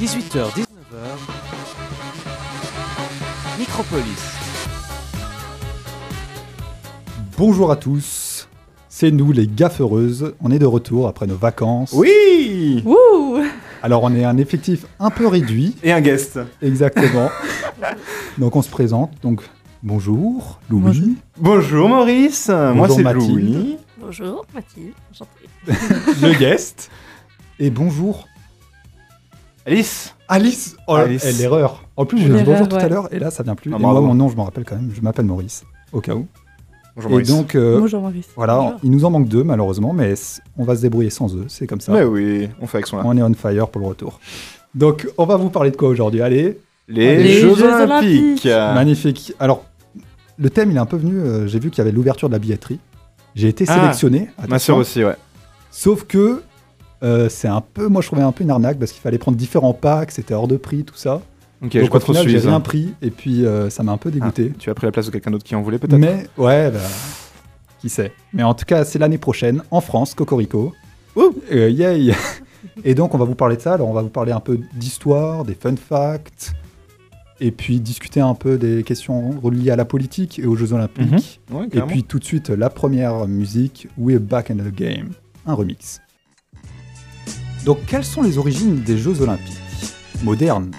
18h, 19h. Micropolis. Bonjour à tous, c'est nous les gaffeuses. On est de retour après nos vacances. Oui Wouh Alors on est un effectif un peu réduit, Et un guest. exactement. Donc on se présente. Donc bonjour, Louis. Bonjour. Bonjour Maurice, moi Bonjour c'est Mathilde. Louis. Bonjour, Mathilde. Enchantée. le guest. Et bonjour, Alice Alice. Oh, Alice. eh, l'erreur. En plus, j'ai dit L'erreur, bonjour tout à ouais. l'heure et là ça vient plus. Ah, et moi, bravo. mon nom, je me rappelle quand même. Je m'appelle Maurice, au cas où. Bonjour et Maurice. donc, euh, Bonjour, Maurice. voilà, Bonjour. il nous en manque deux malheureusement, mais c- on va se débrouiller sans eux. C'est comme ça. Mais oui, on fait avec son On est on fire pour le retour. Donc, on va vous parler de quoi aujourd'hui? Allez, Les, Les Jeux, Jeux Olympiques. Olympiques. magnifique. Alors, le thème, il est un peu venu. euh, J'ai vu qu'il y avait l'ouverture de la billetterie. J'ai été Ah, sélectionné. Ma attention. sœur aussi, ouais. Sauf que euh, c'est un peu, moi je trouvais un peu une arnaque parce qu'il fallait prendre différents packs, c'était hors de prix, tout ça. Ok, j'ai Donc au final, j'ai rien pris et puis euh, ça m'a un peu dégoûté. Tu as pris la place de quelqu'un d'autre qui en voulait peut-être? Mais ouais, bah, qui sait. Mais en tout cas, c'est l'année prochaine en France, Cocorico. Ouh. Euh, yay. Et donc on va vous parler de ça. Alors on va vous parler un peu d'histoire, des fun facts. Et puis discuter un peu des questions reliées à la politique et aux Jeux Olympiques. Ouais, Et puis tout de suite, la première musique, We're Back in the Game, un remix. Donc, quelles sont les origines des Jeux Olympiques modernes?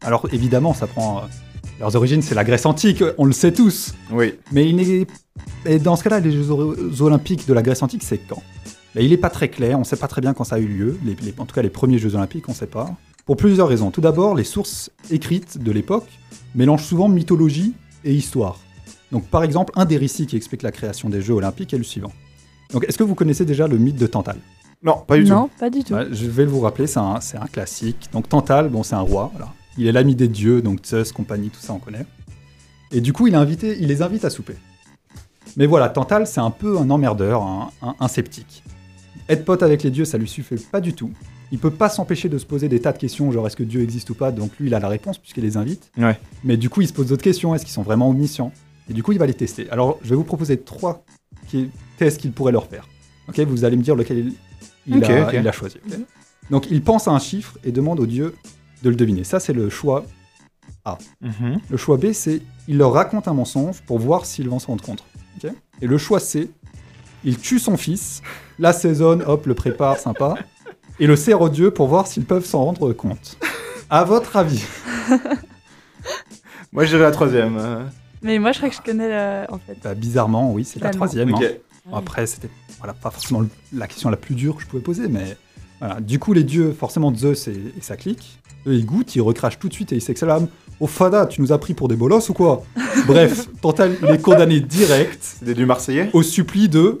Alors, évidemment, ça prend. euh, leurs origines, c'est la Grèce antique, on le sait tous. Oui. Mais il n'est. Et dans ce cas-là, les Jeux Olympiques de la Grèce antique, c'est quand? Il n'est pas très clair, on ne sait pas très bien quand ça a eu lieu. Les- les- en tout cas, les premiers Jeux Olympiques, on ne sait pas. Pour plusieurs raisons. Tout d'abord, les sources écrites de l'époque mélangent souvent mythologie et histoire. Donc, par exemple, un des récits qui explique la création des Jeux Olympiques est le suivant. Donc, est-ce que vous connaissez déjà le mythe de Tantale Non, pas du non, pas du tout. Je vais vous rappeler, c'est un, c'est un classique. Donc, Tantale, bon, c'est un roi. voilà. Il est l'ami des dieux, donc Zeus, compagnie, tout ça, on connaît. Et du coup, il, a invité, il les invite à souper. Mais voilà, Tantale, c'est un peu un emmerdeur, un, un- un sceptique. Être pote avec les dieux, ça lui suffit pas du tout. Il peut pas s'empêcher de se poser des tas de questions, genre est-ce que Dieu existe ou pas, donc lui il a la réponse puisqu'il les invite. Ouais. Mais du coup il se pose d'autres questions, est-ce qu'ils sont vraiment omniscients? Et du coup il va les tester. Alors je vais vous proposer trois tests qu'il pourrait leur faire. Ok, vous allez me dire lequel il, a, il a choisi. donc il pense à un chiffre et demande aux dieux de le deviner. Ça c'est le choix. Mhm. Le choix B c'est il leur raconte un mensonge pour voir s'ils vont se rendre compte. et le choix C, il tue son fils, l'assaisonne, hop, le prépare, sympa, et le sert aux dieux pour voir s'ils peuvent s'en rendre compte. À votre avis Moi, je dirais la troisième. Mais moi, je crois que je connais la... en fait. Bah, Bizarrement, oui, c'est la troisième. Ok. hein. Bon, Après, c'était voilà, pas forcément la question la plus dure que je pouvais poser, mais voilà. Du coup, les dieux, forcément Zeus et, et sa clique, eux, ils goûtent, ils recrachent tout de suite et ils s'exclament Oh Fada, tu nous as pris pour des bolosses ou quoi? Bref, Tantal, il est condamné direct C'est des dieux marseillais? au supplice de.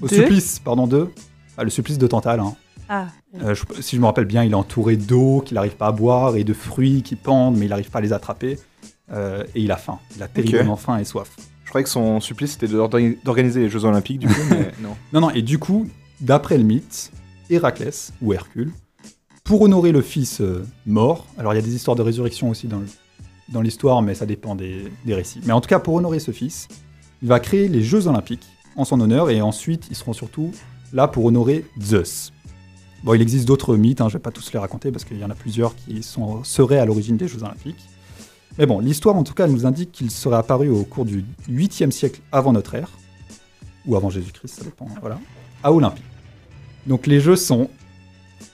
Au De supplice, pardon, de. ah, le supplice de Tantal. hein. Ah, Euh, je- si je me rappelle bien, il est entouré d'eau qu'il n'arrive pas à boire et de fruits qui pendent, mais il n'arrive pas à les attraper. Euh, et il a faim. Il a terriblement faim et soif. Je croyais que son supplice c'était d'orga- d'organiser les Jeux Olympiques, du coup, mais non. Non, non, et du coup, d'après le mythe, Héraclès, ou Hercule, pour honorer le fils euh, mort, alors il y a des histoires de résurrection aussi dans le- dans l'histoire, mais ça dépend des, des récits. Mais en tout cas, pour honorer ce fils, il va créer les Jeux Olympiques en son honneur, et ensuite, ils seront surtout là pour honorer Zeus. Bon, il existe d'autres mythes, hein, je vais pas tous les raconter parce qu'il y en a plusieurs qui sont, seraient à l'origine des Jeux Olympiques. Mais bon, l'histoire en tout cas nous indique qu'il serait apparu au cours du 8e siècle avant notre ère, ou avant Jésus-Christ, ça dépend, voilà, à Olympie. Donc les Jeux sont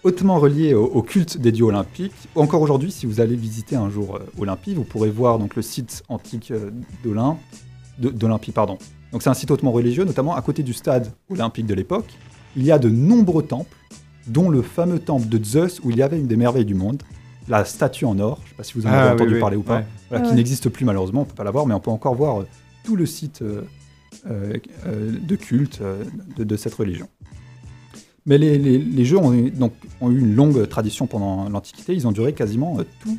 hautement reliés au, culte des dieux olympiques. Encore aujourd'hui, si vous allez visiter un jour euh, Olympie, vous pourrez voir donc le site antique euh, d'Olympie, pardon. Donc c'est un site hautement religieux, notamment à côté du stade olympique de l'époque. Il y a de nombreux temples, dont le fameux temple de Zeus où il y avait une des merveilles du monde, la statue en or. Je ne sais pas si vous en avez Ah, oui, entendu oui, parler ou pas. ouais. Voilà, Ah qui ouais. n'existe plus malheureusement, on peut pas la voir, mais on peut encore voir euh, tout le site euh, euh, de culte euh, de, de cette religion. Mais les, les- les jeux ont, eu- donc, ont eu une longue tradition pendant l'Antiquité, ils ont duré quasiment euh, tout-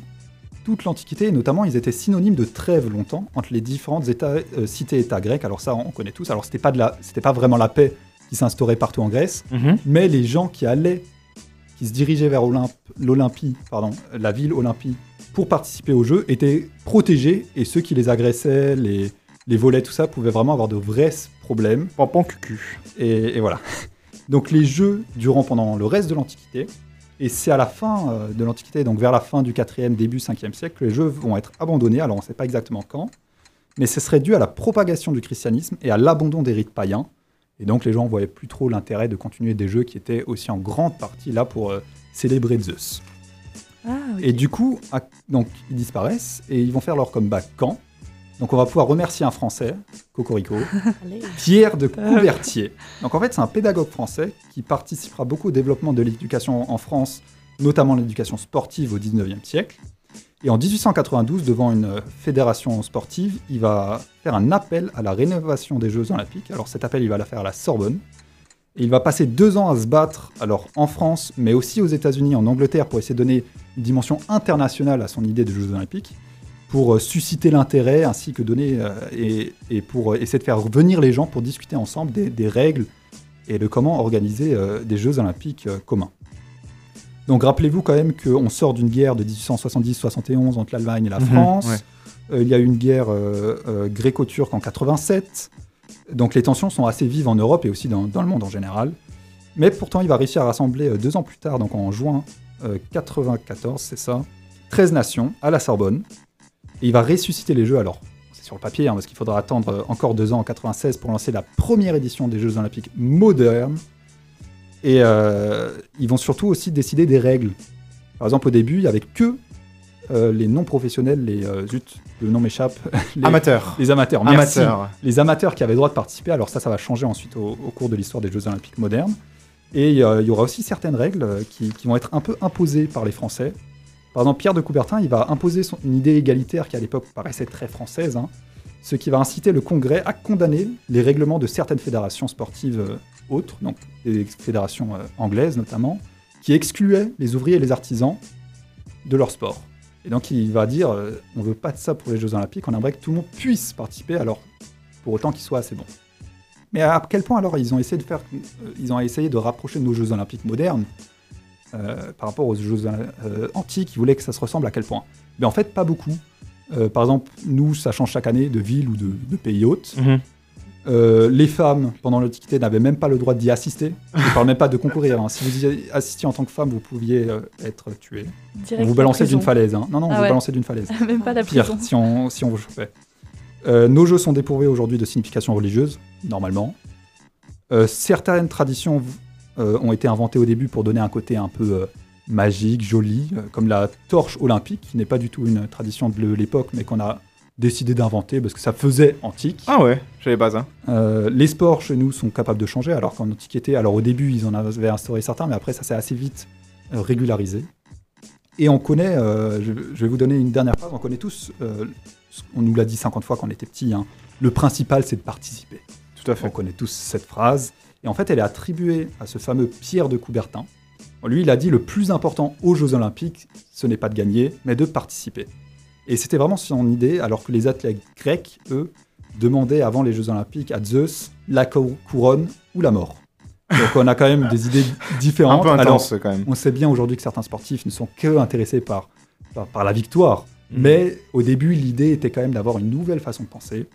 toute l'Antiquité, et notamment ils étaient synonymes de trêve longtemps entre les différentes états, euh, cités-états grecs. Alors ça, on connaît tous. Alors c'était pas, de la- c'était pas vraiment la paix qui s'instaurait partout en Grèce, Mhm. mais les gens qui allaient, qui se dirigeaient vers l'Olympie, pardon, la ville Olympie, pour participer aux Jeux, étaient protégés, et ceux qui les agressaient, les, les volaient, tout ça, pouvaient vraiment avoir de vrais problèmes. Pampan cucu. Et, et voilà. Donc les Jeux durant pendant le reste de l'Antiquité, Et c'est à la fin euh, de l'Antiquité, donc vers la fin du 4e, début 5e siècle, que les jeux vont être abandonnés. Alors on ne sait pas exactement quand, mais ce serait dû à la propagation du christianisme et à l'abandon des rites païens. Et donc les gens ne voyaient plus trop l'intérêt de continuer des jeux qui étaient aussi en grande partie là pour euh, célébrer Zeus. Ah. Et du coup, à- donc, ils disparaissent et ils vont faire leur comeback quand? Donc on va pouvoir remercier un Français, Cocorico. Pierre de Coubertier. Donc en fait, c'est un pédagogue français qui participera beaucoup au développement de l'éducation en France, notamment l'éducation sportive au 19e siècle. Et en 1892, devant une fédération sportive, il va faire un appel à la rénovation des Jeux Olympiques. Alors cet appel, il va la faire à la Sorbonne. Et il va passer deux ans à se battre, alors en France, mais aussi aux États-Unis, en Angleterre, pour essayer de donner une dimension internationale à son idée des Jeux Olympiques, pour euh, susciter l'intérêt ainsi que donner euh, et, pour euh, essayer de faire venir les gens pour discuter ensemble des, règles et de comment organiser des Jeux Olympiques communs. Donc rappelez-vous quand même qu'on sort d'une guerre de 1870-71 entre l'Allemagne et la Mhm, France. ouais. Euh, il y a eu une guerre euh, euh, gréco-turque en 87. Donc les tensions sont assez vives en Europe et aussi dans, dans le monde en général. Mais pourtant, il va réussir à rassembler deux ans plus tard, donc en juin euh, 94, c'est ça, 13 nations à la Sorbonne. Et il va ressusciter les Jeux. Alors, c'est sur le papier, hein, parce qu'il faudra attendre encore deux ans en 96 pour lancer la première édition des Jeux Olympiques modernes. Et euh, ils vont surtout aussi décider des règles. Par exemple, au début, il n'y avait que euh, les non-professionnels, les... euh, zut, le nom m'échappe. les, Amateur. les amateurs, merci. Amateur. Les amateurs qui avaient le droit de participer. Alors ça, ça va changer ensuite au, au cours de l'histoire des Jeux Olympiques modernes. Et euh, il y aura aussi certaines règles qui, qui vont être un peu imposées par les Français. Par exemple, Pierre de Coubertin, il va imposer son- une idée égalitaire qui à l'époque paraissait très française, hein, ce qui va inciter le Congrès à condamner les règlements de certaines fédérations sportives autres, donc des fédérations euh, anglaises notamment, qui excluaient les ouvriers et les artisans de leur sport. Et donc il va dire, euh, on veut pas de ça pour les Jeux Olympiques, on aimerait que tout le monde puisse participer, alors pour autant qu'ils soient assez bons. Mais à quel point alors ils ont essayé de faire, euh, ils ont essayé de rapprocher nos Jeux Olympiques modernes euh, par rapport aux Jeux antiques, ils voulaient que ça se ressemble à quel point? Mais en fait, pas beaucoup. Par exemple, nous, ça change chaque année de ville ou de, de pays hôte. Mhm. Euh, les femmes, pendant l'Antiquité, n'avaient même pas le droit d'y assister. Je ne parle même pas de concourir. hein. Si vous y assistiez en tant que femme, vous pouviez euh, être tué. On vous balançait prison. d'une falaise. hein. Non, non, on Ah vous ouais. balançait d'une falaise. Même pas la Pire, prison. si on, si on vous chopait. Euh, nos jeux sont dépourvus aujourd'hui de signification religieuse, normalement. Certaines traditions ont été inventées au début pour donner un côté un peu magique, joli, comme la torche olympique, qui n'est pas du tout une tradition de l'époque, mais qu'on a décidé d'inventer parce que ça faisait antique. Ah ouais, j'ai les bases. Hein. Euh, les sports chez nous sont capables de changer, alors qu'en Antiquité, alors au début ils en avaient instauré certains, mais après ça s'est assez vite euh, régularisé. Et on connaît, euh, je, je vais vous donner une dernière phrase, on connaît tous, euh, on nous l'a dit 50 fois quand on était petit, hein, le principal c'est de participer. Tout à On fait. connaît tous cette phrase. Et en fait, elle est attribuée à ce fameux Pierre de Coubertin. Lui, il a dit le plus important aux Jeux Olympiques, ce n'est pas de gagner, mais de participer. Et c'était vraiment son idée, alors que les athlètes grecs, eux, demandaient avant les Jeux Olympiques à Zeus la cou- couronne ou la mort. Donc on a quand même des idées Un différentes. peu Alors, intense quand même. on sait bien aujourd'hui que certains sportifs ne sont que intéressés par, par, par la victoire. Mhm. Mais au début, l'idée était quand même d'avoir une nouvelle façon de penser.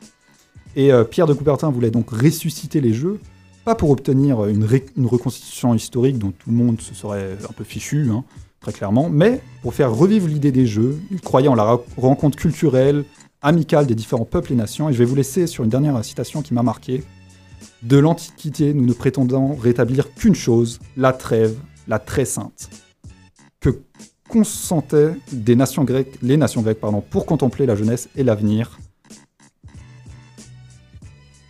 Et euh, Pierre de Coubertin voulait donc ressusciter les Jeux, pas pour obtenir une, ré- une reconstitution historique dont tout le monde se serait un peu fichu, hein, très clairement, mais pour faire revivre l'idée des Jeux. Il croyait en la rencontre culturelle, amicale des différents peuples et nations. Et je vais vous laisser sur une dernière citation qui m'a marqué. De l'Antiquité, nous ne prétendons rétablir qu'une chose, la trêve, la très sainte, que consentaient des nations grecques, les nations grecques pardon, pour contempler la jeunesse et l'avenir.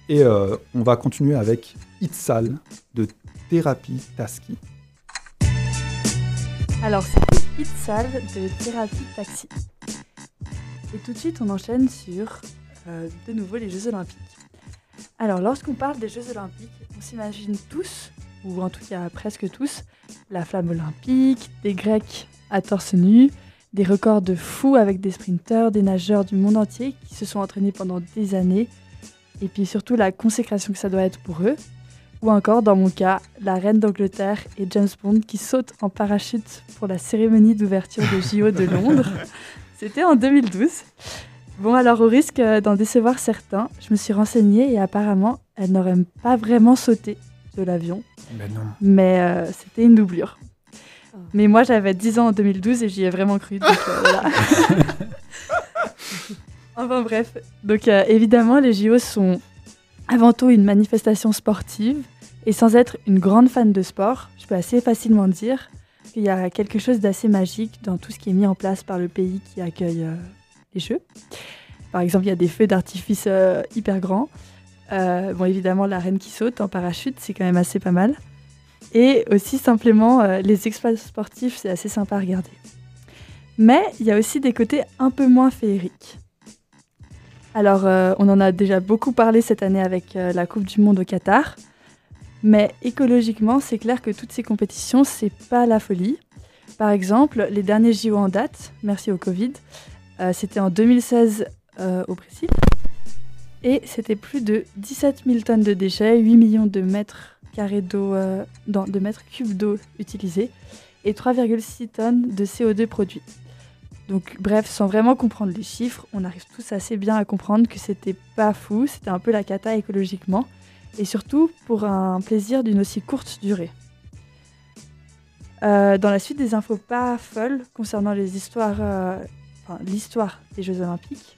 Et euh, on va continuer avec Itzal de Thérapie Taski. Alors, c'était Itzal de Thérapie Taxi. Et tout de suite, on enchaîne sur euh, de nouveau les Jeux Olympiques. Alors, lorsqu'on parle des Jeux Olympiques, on s'imagine tous, ou en tout cas presque tous, la flamme olympique, des Grecs à torse nu, des records de fous avec des sprinteurs, des nageurs du monde entier qui se sont entraînés pendant des années, et puis surtout la consécration que ça doit être pour eux. Ou encore, dans mon cas, la reine d'Angleterre et James Bond qui sautent en parachute pour la cérémonie d'ouverture des JO de Londres. C'était en 2012. Bon, alors au risque euh, d'en décevoir certains, je me suis renseignée et apparemment, elle n'aurait pas vraiment sauté de l'avion, Ben non. mais euh, c'était une doublure. Mais moi, j'avais 10 ans en 2012 et j'y ai vraiment cru. donc, euh, voilà. enfin bref. Donc euh, évidemment, les JO sont avant tout une manifestation sportive. Et sans être une grande fan de sport, je peux assez facilement dire qu'il y a quelque chose d'assez magique dans tout ce qui est mis en place par le pays qui accueille euh, les Jeux. Par exemple, il y a des feux d'artifice euh, hyper grands. Euh, bon, évidemment, la reine qui saute en parachute, c'est quand même assez pas mal. Et aussi, simplement, les exploits sportifs, c'est assez sympa à regarder. Mais il y a aussi des côtés un peu moins féeriques. Alors, euh, on en a déjà beaucoup parlé cette année avec euh, la Coupe du Monde au Qatar. Mais écologiquement, c'est clair que toutes ces compétitions, c'est pas la folie. Par exemple, les derniers JO en date, merci au Covid, euh, c'était en 2016 euh, au Brésil. Et c'était plus de 17 000 tonnes de déchets, 8 millions de mètres carrés d'eau, de mètres cubes d'eau utilisés et 3,6 tonnes de CO2 produits. Donc bref, sans vraiment comprendre les chiffres, on arrive tous assez bien à comprendre que c'était pas fou, c'était un peu la cata écologiquement, et surtout pour un plaisir d'une aussi courte durée. Euh, dans la suite des infos pas folles concernant euh, l'histoire des Jeux Olympiques,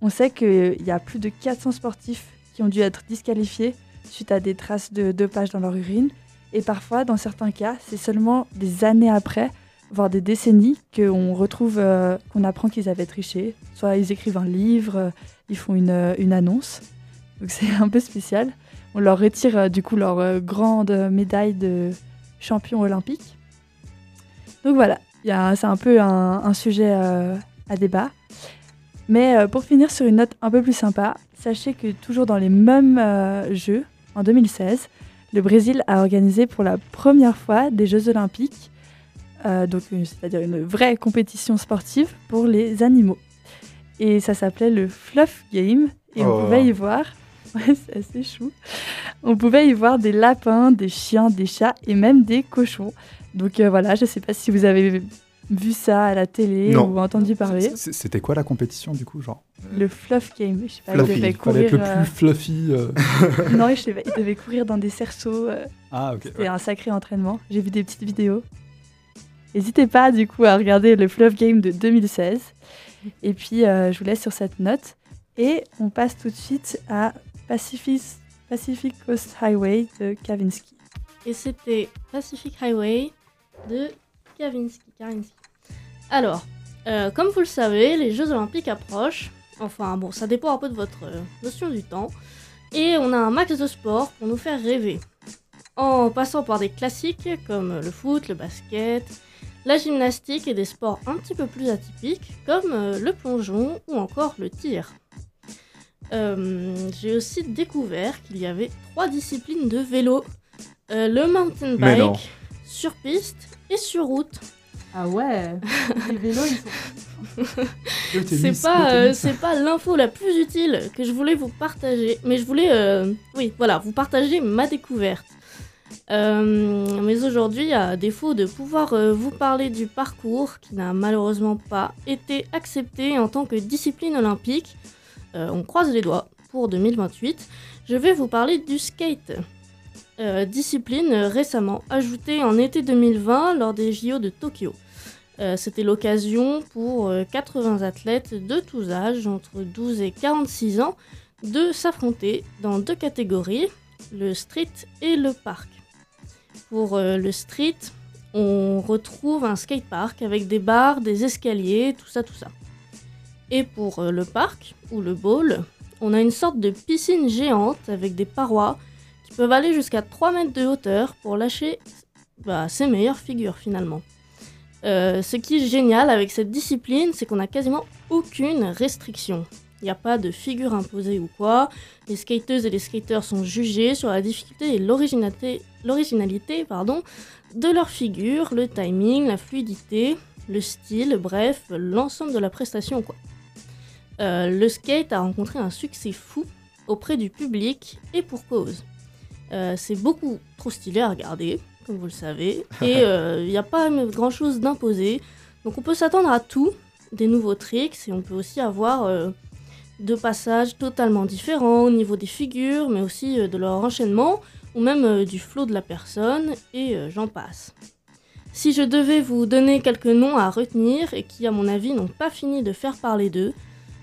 on sait qu'il y a plus de 400 sportifs qui ont dû être disqualifiés suite à des traces de dopage dans leur urine, et parfois, dans certains cas, c'est seulement des années après voire des décennies qu'on retrouve, euh, qu'on apprend qu'ils avaient triché. Soit ils écrivent un livre, euh, ils font une, euh, une annonce. Donc c'est un peu spécial. On leur retire du coup leur grande médaille de champion olympique. Donc voilà, c'est un peu un, sujet à débat. Mais pour finir sur une note un peu plus sympa, sachez que toujours dans les mêmes Jeux, en 2016, le Brésil a organisé pour la première fois des Jeux olympiques euh, donc euh, c'est-à-dire une vraie compétition sportive pour les animaux. Et ça s'appelait le Fluff Game, et on Oh. pouvait y voir, ouais, c'est assez chou, on pouvait y voir des lapins, des chiens, des chats et même des cochons. Donc euh, voilà, je sais pas si vous avez vu ça à la télé Non. ou entendu parler. C'était quoi la compétition du coup genre Le Fluff Game, je sais pas, Fluffy, il devait Fallait être courir... le euh, plus fluffy. euh. Non, je sais pas, il devait courir dans des cerceaux. euh, Ah ok. C'était un sacré entraînement. J'ai vu des petites vidéos. N'hésitez pas du coup à regarder le Fluff Game de 2016. Et puis euh, je vous laisse sur cette note. Et on passe tout de suite à Pacific, Pacific Coast Highway de Kavinsky. Et c'était Pacific Highway de Kavinsky. Alors, euh, comme vous le savez, les Jeux Olympiques approchent. Enfin, bon, ça dépend un peu de votre euh, notion du temps. Et on a un max de sport pour nous faire rêver. En passant par des classiques comme le foot, le basket, la gymnastique et des sports un petit peu plus atypiques comme euh, le plongeon ou encore le tir. Euh, J'ai aussi découvert qu'il y avait trois disciplines de vélo. Euh, le mountain bike, sur piste et sur route. Ah ouais Les vélos, ils sont... C'est pas, euh, c'est pas l'info la plus utile que je voulais vous partager, mais je voulais, euh, oui, voilà, vous partager ma découverte. Euh, mais aujourd'hui, à défaut de pouvoir euh, vous parler du parcours qui n'a malheureusement pas été accepté en tant que discipline olympique, euh, on croise les doigts pour 2028, je vais vous parler du skate. Discipline récemment ajoutée en été 2020 lors des JO de Tokyo. C'était l'occasion pour euh, 80 athlètes de tous âges, entre 12 et 46 ans, de s'affronter dans deux catégories, le street et le parc. Pour euh, le street, on retrouve un skatepark avec des barres, des escaliers, tout ça, tout ça. Et pour euh, le parc, ou le bowl, on a une sorte de piscine géante avec des parois qui peuvent aller jusqu'à 3 mètres de hauteur pour lâcher bah, ses meilleures figures finalement. Euh, ce qui est génial avec cette discipline, c'est qu'on n'a quasiment aucune restriction. Il n'y a pas de figure imposée ou quoi. Les skateuses et les skateurs sont jugés sur la difficulté et l'originalité, pardon, de leur figure, le timing, la fluidité, le style, bref, l'ensemble de la prestation. Quoi. Euh, le skate a rencontré un succès fou auprès du public et pour cause. Euh, c'est beaucoup trop stylé à regarder, comme vous le savez, et il n'y a pas grand chose d'imposé. Donc on peut s'attendre à tout, des nouveaux tricks, et on peut aussi avoir deux passages totalement différents au niveau des figures, mais aussi euh, de leur enchaînement, ou même euh, du flow de la personne, et euh, j'en passe. Si je devais vous donner quelques noms à retenir et qui, à mon avis, n'ont pas fini de faire parler d'eux,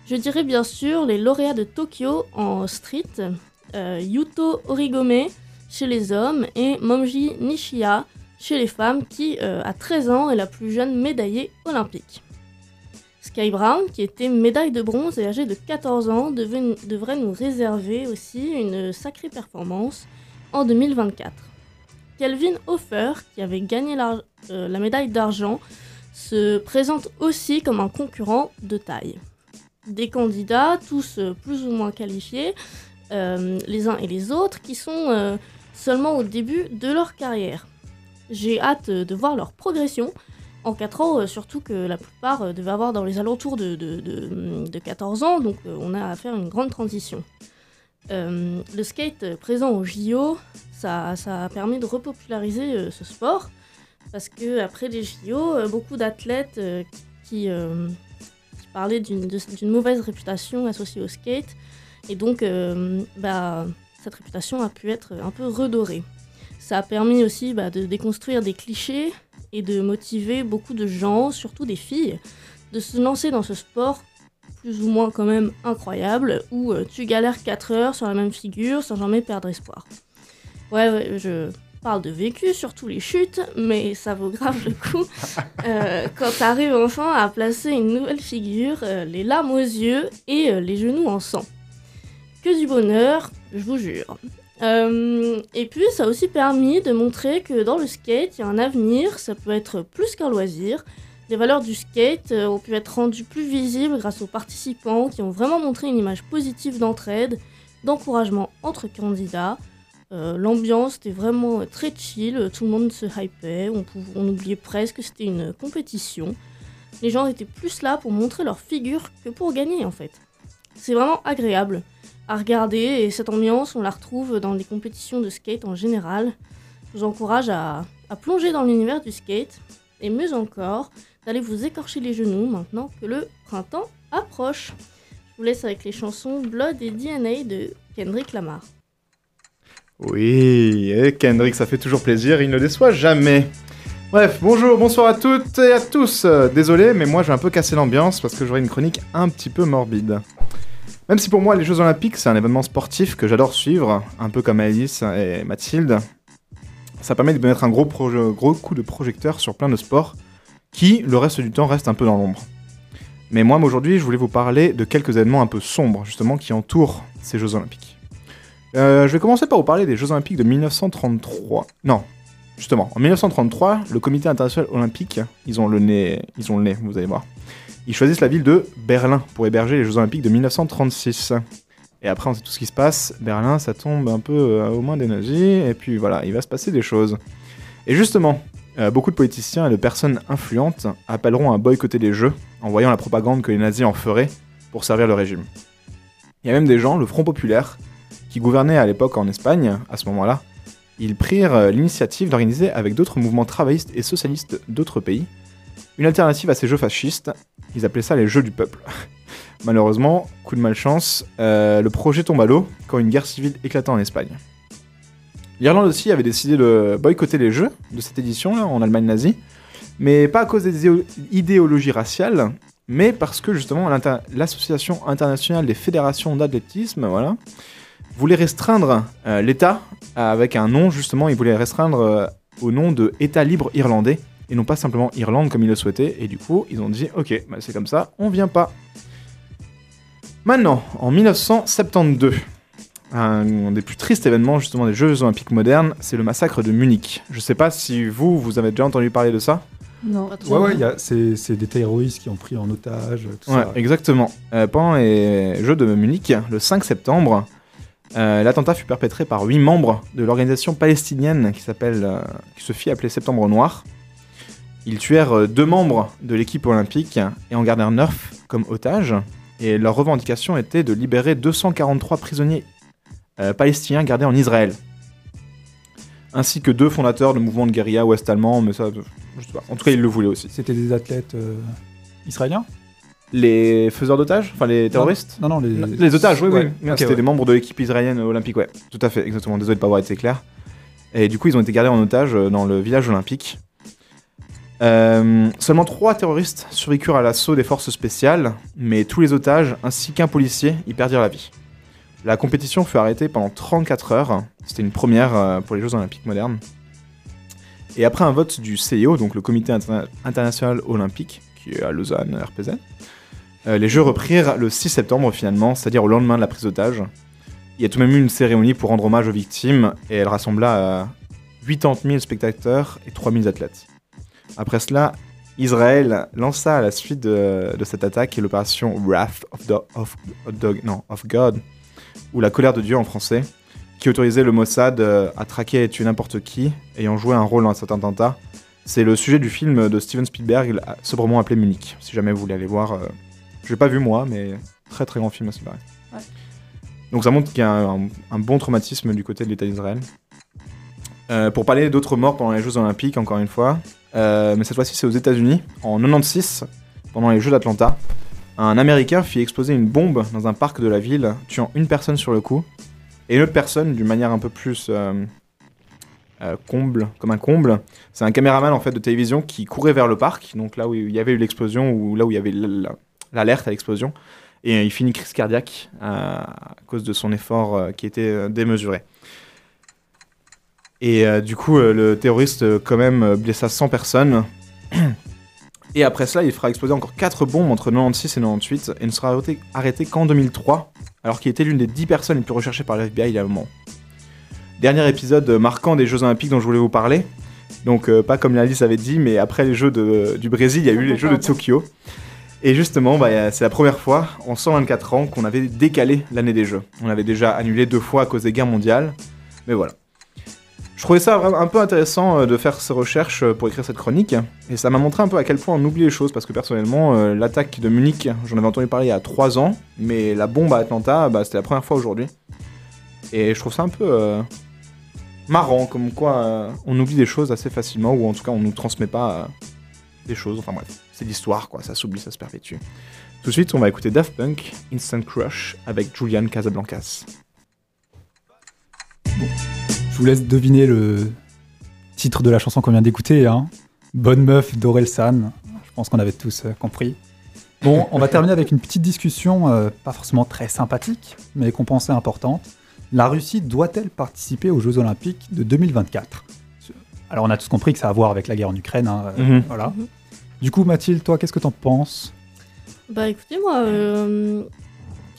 je dirais bien sûr les lauréats de Tokyo en street, Yuto Origome chez les hommes et Momji Nishiya chez les femmes qui, à 13 ans, est la plus jeune médaillée olympique. Sky Brown, qui était médaille de bronze et âgée de 14 ans, devrait nous réserver aussi une sacrée performance en 2024. Kelvin Hofer, qui avait gagné euh, la médaille d'argent, se présente aussi comme un concurrent de taille. Des candidats, tous euh, plus ou moins qualifiés, euh, les uns et les autres, qui sont seulement au début de leur carrière. J'ai hâte de voir leur progression en 4 ans, euh, surtout que la plupart euh, devaient avoir dans les alentours de, de- de- de 14 ans, donc euh, on a à faire une grande transition. Le skate présent au JO, ça, a permis de repopulariser ce sport, parce que après les JO, beaucoup d'athlètes qui, parlaient d'une mauvaise réputation associée au skate, et donc bah, cette réputation a pu être un peu redorée. Ça a permis aussi bah, de déconstruire des clichés et de motiver beaucoup de gens, surtout des filles, de se lancer dans ce sport plus ou moins quand même incroyable, où euh, tu galères 4 heures sur la même figure sans jamais perdre espoir. Ouais, ouais, je parle de vécu, surtout les chutes, mais ça vaut grave le coup. Euh, quand t'arrives enfin à placer une nouvelle figure, euh, les larmes aux yeux et euh, les genoux en sang. Que du bonheur, je vous jure. Euh, et puis, ça a aussi permis de montrer que dans le skate, il y a un avenir, ça peut être plus qu'un loisir. Les valeurs du skate euh, ont pu être rendues plus visibles grâce aux participants qui ont vraiment montré une image positive d'entraide, d'encouragement entre candidats. Euh, L'ambiance était vraiment très chill, tout le monde se hypait, on, pouvait- on oubliait presque que c'était une compétition. Les gens étaient plus là pour montrer leur figure que pour gagner en fait. C'est vraiment agréable à regarder et cette ambiance on la retrouve dans les compétitions de skate en général. Je vous encourage à, plonger dans l'univers du skate et mieux encore d'aller vous écorcher les genoux maintenant que le printemps approche. Je vous laisse avec les chansons Blood et DNA de Kendrick Lamar. Oui, et Kendrick, ça fait toujours plaisir, il ne déçoit jamais. Bref, bonjour, bonsoir à toutes et à tous. Euh, Désolé, mais moi j'ai un peu cassé l'ambiance parce que j'aurai une chronique un petit peu morbide. Même si pour moi les Jeux Olympiques c'est un événement sportif que j'adore suivre, un peu comme Alice et Mathilde, ça permet de mettre un gros, coup de projecteur sur plein de sports qui, le reste du temps, restent un peu dans l'ombre. Mais moi aujourd'hui je voulais vous parler de quelques événements un peu sombres justement qui entourent ces Jeux Olympiques. Euh, je vais commencer par vous parler des Jeux Olympiques de 1933. Non, justement, en 1933, le Comité international olympique, ils ont le nez, ils ont le nez, vous allez voir. Ils choisissent la ville de Berlin pour héberger les Jeux Olympiques de 1936. Et après, on sait tout ce qui se passe. Berlin, ça tombe un peu euh, aux mains des nazis, et puis voilà, il va se passer des choses. Et justement, euh, beaucoup de politiciens et de personnes influentes appelleront à boycotter les Jeux en voyant la propagande que les nazis en feraient pour servir le régime. Il y a même des gens, le Front Populaire, qui gouvernait à l'époque en Espagne, à ce moment-là, ils prirent euh, l'initiative d'organiser avec d'autres mouvements travaillistes et socialistes d'autres pays une alternative à ces jeux fascistes. Ils appelaient ça les jeux du peuple. Malheureusement, coup de malchance, euh, le projet tombe à l'eau quand une guerre civile éclata en Espagne. L'Irlande aussi avait décidé de boycotter les jeux de cette édition en Allemagne nazie, mais pas à cause des idéo- idéologies raciales, mais parce que justement l'association internationale des fédérations d'athlétisme, voulait restreindre euh, l'État avec un nom, justement, il voulait restreindre euh, au nom de État libre irlandais, et non pas simplement Irlande comme ils le souhaitaient, et du coup, ils ont dit, ok, bah, c'est comme ça, on vient pas. Maintenant, en 1972, un des plus tristes événements justement des Jeux Olympiques modernes, c'est le massacre de Munich. Je sais pas si vous, vous avez déjà entendu parler de ça Non. Ouais, ouais, il y a- c'est c'est des terroristes qui ont pris en otage, tout Ouais, ça. exactement. Euh, pendant les Jeux de Munich, le 5 septembre, euh, l'attentat fut perpétré par huit membres de l'organisation palestinienne qui s'appelle, euh, qui se fit appeler Septembre Noir. Ils tuèrent euh, deux membres de l'équipe olympique et en gardèrent neuf comme otages. Et leur revendication était de libérer 243 prisonniers euh, palestiniens gardés en Israël. Ainsi que deux fondateurs du mouvement de guérilla ouest-allemand, mais ça, je sais pas. En tout cas, ils le voulaient aussi. C'était des athlètes euh, israéliens? Les faiseurs d'otages? Enfin, les terroristes? Non, non, les, Les otages, oui, Ouais, oui. Merde, ok, C'était ouais. des membres de l'équipe israélienne olympique, ouais. Tout à fait, exactement. Désolé de pas avoir été clair. Et du coup, ils ont été gardés en otage dans le village olympique. Euh, seulement trois terroristes survécurent à l'assaut des forces spéciales, mais tous les otages ainsi qu'un policier y perdirent la vie. La compétition fut arrêtée pendant 34 heures. C'était une première euh, pour les Jeux Olympiques modernes. Et après un vote du CIO, donc le Comité Interna- International Olympique, qui est à Lausanne, RPZ, euh, les Jeux reprirent le 6 septembre finalement, c'est-à-dire au lendemain de la prise d'otage. Il y a tout de même eu une cérémonie pour rendre hommage aux victimes et elle rassembla euh, 80 000 spectateurs et 3 000 athlètes. Après cela, Israël lança à la suite de, de cette attaque l'opération Wrath of, the- of- of the- non, of God, ou la colère de Dieu en français, qui autorisait le Mossad euh, à traquer et tuer n'importe qui ayant joué un rôle dans cet attentat. C'est le sujet du film de Steven Spielberg, sobrement appelé Munich, si jamais vous voulez aller voir. euh, Je l'ai pas vu moi, mais très très grand film à ce. Ouais. Donc ça montre qu'il y a un, un- un bon traumatisme du côté de l'État d'Israël. Euh, pour parler d'autres morts pendant les Jeux Olympiques, encore une fois, euh, mais cette fois-ci c'est aux États-Unis, en 96, pendant les Jeux d'Atlanta, un Américain fit exploser une bombe dans un parc de la ville, tuant une personne sur le coup, et une autre personne d'une manière un peu plus euh, euh, comble, comme un comble. C'est un caméraman en fait de télévision qui courait vers le parc, donc là où il y avait eu l'explosion ou là où il y avait l'alerte à l'explosion, et il finit crise cardiaque à cause de son effort qui était démesuré. Et euh, du coup, euh, le terroriste euh, quand même blessa 100 personnes. Et après cela, il fera exploser encore 4 bombes entre 96 et 98 et ne sera arrêté, qu'en 2003, alors qu'il était l'une des 10 personnes les plus recherchées par le FBI il y a un moment. Dernier épisode marquant des Jeux Olympiques dont je voulais vous parler. Donc, pas comme Alice avait dit, mais après les Jeux du Brésil, il y a eu les Jeux de Tokyo. Et justement, bah, c'est la première fois en 124 ans qu'on avait décalé l'année des Jeux. On avait déjà annulé deux fois à cause des guerres mondiales. Mais voilà. Je trouvais ça un peu intéressant euh, de faire ces recherches euh, pour écrire cette chronique, et ça m'a montré un peu à quel point on oublie les choses, parce que personnellement, euh, l'attaque de Munich, j'en avais entendu parler il y a 3 ans, mais la bombe à Atlanta, bah, c'était la première fois aujourd'hui. Et je trouve ça un peu marrant, comme quoi on oublie des choses assez facilement, ou en tout cas on nous transmet pas des choses, enfin bref, c'est l'histoire quoi, ça s'oublie, ça se perpétue. Tout de suite, on va écouter Daft Punk, Instant Crush, avec Julian Casablancas. Je vous laisse deviner le titre de la chanson qu'on vient d'écouter. Hein. Bonne meuf d'Orelsan. Je pense qu'on avait tous euh, compris. Bon, on va terminer avec une petite discussion, euh, pas forcément très sympathique, mais qu'on pensait importante. La Russie doit-elle participer aux Jeux Olympiques de 2024 Alors, on a tous compris que ça a à voir avec la guerre en Ukraine. hein, euh, Mhm. Voilà. Mhm. Du coup, Mathilde, toi, qu'est-ce que t'en penses? Bah écoutez, moi, euh,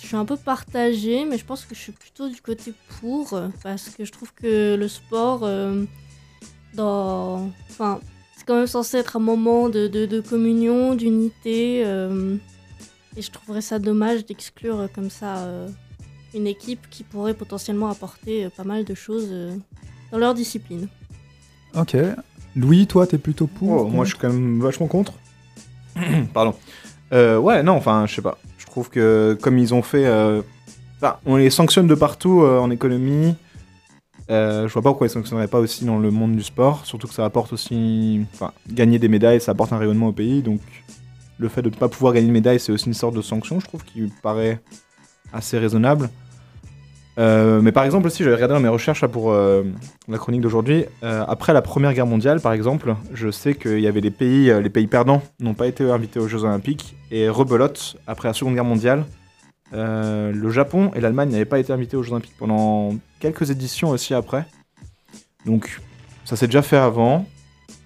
je suis un peu partagée, mais je pense que je suis plutôt du côté pour, euh, parce que je trouve que le sport, euh, dans... Enfin, c'est quand même censé être un moment de, de- de communion, d'unité, euh, et je trouverais ça dommage d'exclure comme ça euh, une équipe qui pourrait potentiellement apporter pas mal de choses euh, dans leur discipline. Ok. Louis, toi, t'es plutôt pour Oh, moi, je suis quand même vachement contre. Pardon. Euh, ouais, non, enfin, je sais pas. Trouve que comme ils ont fait, euh, on les sanctionne de partout euh, en économie. Euh, je vois pas pourquoi ils sanctionneraient pas aussi dans le monde du sport. Surtout que ça apporte aussi, enfin, gagner des médailles, ça apporte un rayonnement au pays. Donc, le fait de ne pas pouvoir gagner de médaille, c'est aussi une sorte de sanction, je trouve, qui paraît assez raisonnable. Euh, mais par exemple aussi, j'avais regardé dans mes recherches là, pour euh, la chronique d'aujourd'hui. euh, après la Première Guerre mondiale, par exemple, je sais qu'il y avait des pays, les pays perdants n'ont pas été invités aux Jeux Olympiques. Et rebelote, après la Seconde Guerre mondiale, le Japon et l'Allemagne n'avaient pas été invités aux Jeux Olympiques pendant quelques éditions aussi après. Donc ça s'est déjà fait avant.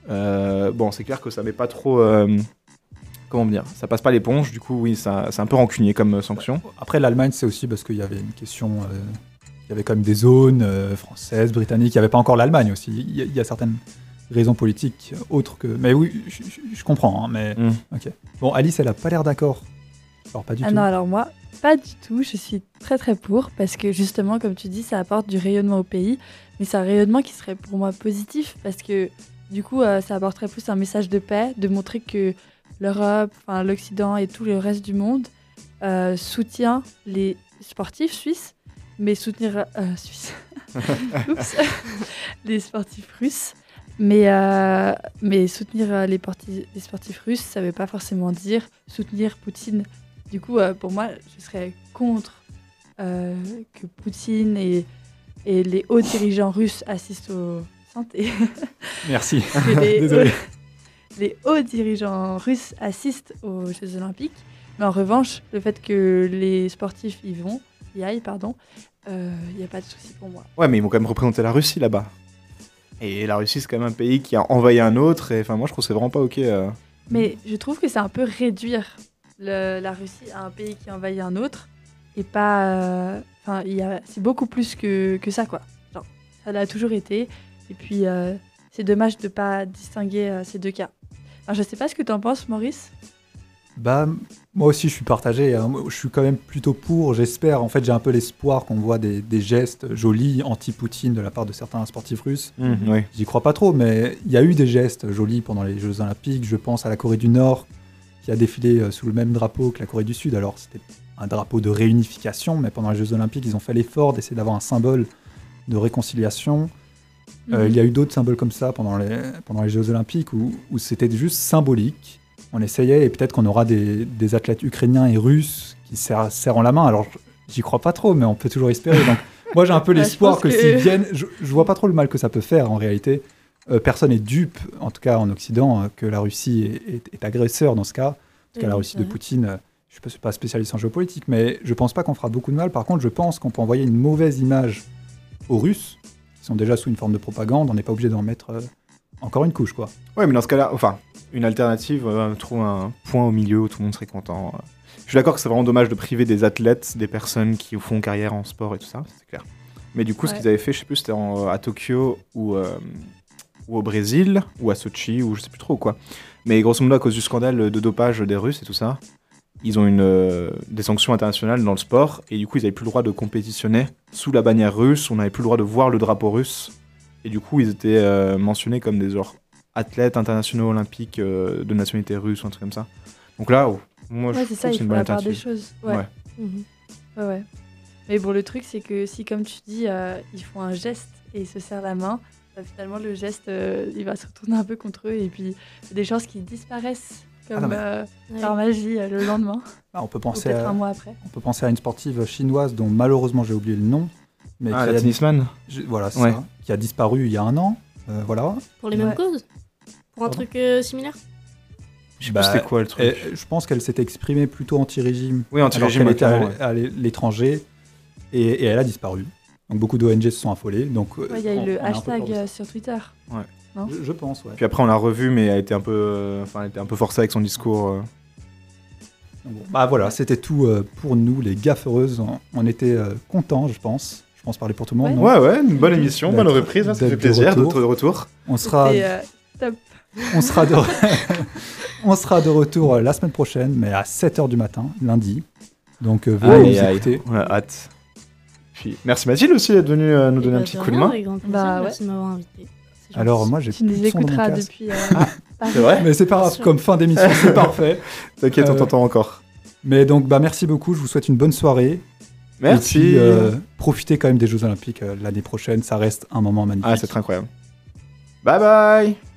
Bon, c'est clair que ça met pas trop... comment dire Ça passe pas l'éponge, du coup oui, ça- c'est un peu rancunier comme euh, sanction. Après, l'Allemagne, c'est aussi parce qu'il y avait une question. euh, il y avait quand même des zones euh, françaises, britanniques. Il n'y avait pas encore l'Allemagne aussi. Il y, a- il y a certaines raisons politiques autres que. Mais oui, je, je- je comprends. hein, mais Mm. ok. Bon, Alice, elle a pas l'air d'accord. Alors pas du Ah tout. non, alors moi, pas du tout. Je suis très très pour parce que justement, comme tu dis, ça apporte du rayonnement au pays. Mais c'est un rayonnement qui serait pour moi positif parce que du coup, euh, ça apporterait plus un message de paix, de montrer que l'Europe, enfin, l'Occident et tout le reste du monde euh, soutient les sportifs suisses, mais soutenir euh. Oups. les sportifs russes. Mais, euh, mais soutenir les, porti- les sportifs russes, ça ne veut pas forcément dire soutenir Poutine. Du coup, pour moi, je serais contre que Poutine et, et les hauts dirigeants russes assistent aux santé. Merci. Désolé. Les hauts dirigeants russes assistent aux Jeux Olympiques. Mais en revanche, le fait que les sportifs y vont, y aillent, pardon, il n'y a pas de souci pour moi. Ouais, mais ils vont quand même représenter la Russie là-bas. Et la Russie, c'est quand même un pays qui a envahi un autre. Et enfin, moi, je trouve que c'est vraiment pas ok. euh. Mais je trouve que c'est un peu réduire le- la Russie à un pays qui envahit un autre. Et pas. euh, Enfin, c'est beaucoup plus que, que ça, quoi. Genre, ça l'a toujours été. Et puis, euh, c'est dommage de pas distinguer euh, ces deux cas. Enfin, je sais pas ce que tu en penses, Maurice. Bah, moi aussi, je suis partagé. hein. Je suis quand même plutôt pour, j'espère. En fait, j'ai un peu l'espoir qu'on voit des, des gestes jolis anti-Poutine de la part de certains sportifs russes. Oui. J'y crois pas trop, mais il y a eu des gestes jolis pendant les Jeux Olympiques. Je pense à la Corée du Nord, qui a défilé euh, sous le même drapeau que la Corée du Sud. Alors, c'était un drapeau de réunification, mais pendant les Jeux Olympiques, ils ont fait l'effort d'essayer d'avoir un symbole de réconciliation. Euh, Mhm. il y a eu d'autres symboles comme ça pendant les, pendant les Jeux Olympiques où, où c'était juste symbolique. On essayait et peut-être qu'on aura des, des athlètes ukrainiens et russes qui serrent, la main. Alors j'y crois pas trop, mais on peut toujours espérer. Donc moi j'ai un peu Bah, l'espoir que, que- s'ils viennent, je, je vois pas trop le mal que ça peut faire en réalité. Euh, personne n'est dupe, en tout cas en Occident, euh, que la Russie est, est- est agresseur dans ce cas. En tout cas la Russie de. Poutine. Je ne suis pas spécialiste en géopolitique, mais je pense pas qu'on fera beaucoup de mal. Par contre, je pense qu'on peut envoyer une mauvaise image aux Russes, qui sont déjà sous une forme de propagande. On n'est pas obligé d'en mettre euh, encore une couche, quoi. Ouais, mais dans ce cas-là, enfin, une alternative, euh, trouve un point au milieu où tout le monde serait content. euh. Je suis d'accord que c'est vraiment dommage de priver des athlètes, des personnes qui font carrière en sport et tout ça, c'est clair. Mais du coup, ce qu'ils avaient fait, je sais plus, c'était en- à Tokyo ou, euh, ou au Brésil, ou à Sochi, ou je sais plus trop quoi. Mais grosso modo, à cause du scandale de dopage des Russes et tout ça, ils ont une, euh, des sanctions internationales dans le sport, et du coup, ils n'avaient plus le droit de compétitionner sous la bannière russe, on n'avait plus le droit de voir le drapeau russe, et du coup, ils étaient euh, mentionnés comme des genre athlètes internationaux olympiques euh, de nationalité russe ou un truc comme ça. Donc là, oh, moi, Ouais, je c'est trouve ça, que c'est une bonne la part des choses. Ouais. Ouais. Mhm. Ouais, ouais. Mais bon, le truc, c'est que si, comme tu dis, ils font un geste et ils se serrent la main, bah, finalement, le geste, il va se retourner un peu contre eux. Et puis, il y a des chances qu'ils disparaissent comme Ah non, mais- euh, par magie euh, le lendemain, Ah, on, peut penser à, un mois après. on peut penser à une sportive chinoise dont malheureusement j'ai oublié le nom. Mais Ah, qui, la a, tennisman je- voilà, c'est Ouais. ça, qui a disparu il y a un an. Euh, voilà. Pour les mêmes Ouais. causes Pour un Pardon truc euh, similaire Je sais Bah, pas c'était quoi le truc. Je pense qu'elle s'était exprimée plutôt anti-régime. Oui, anti-régime, alors qu'elle était à, à l'étranger et, et elle a disparu. Donc beaucoup d'ONG se sont affolées. Donc Ouais, Il y a eu le hashtag ça. euh, Je, je pense, ouais. Puis après, on l'a revu, mais elle était un peu, euh, enfin, elle était un peu forcée avec son discours. euh. Bon, Bah voilà, c'était tout euh, pour nous, les gaffeuses. On, on était euh, contents, je pense. Je pense parler pour tout le monde. Ouais. Ouais, ouais, une bonne émission, bonne reprise, hein, ça fait plaisir d'être de retour. On sera, euh, top. on sera de, on sera de retour la semaine prochaine, mais à 7h du matin, lundi. Donc euh, venez nous écouter. On a hâte. Puis, merci Mathilde aussi d'être venue euh, nous Eh donner un ben, petit de coup de main. Avec grand plaisir, Bah, ouais. merci de m'avoir invité. Alors moi j'ai Tu plus nous de son dans mon écouteras casque. depuis euh, Paris. C'est vrai Mais c'est pas grave, comme fin d'émission, c'est parfait. T'inquiète, on Euh, t'entend encore. Mais donc bah merci beaucoup, je vous souhaite une bonne soirée. Merci. Et puis, euh, profitez quand même des Jeux Olympiques euh, l'année prochaine, ça reste un moment magnifique. Ah, c'est très incroyable. Bye bye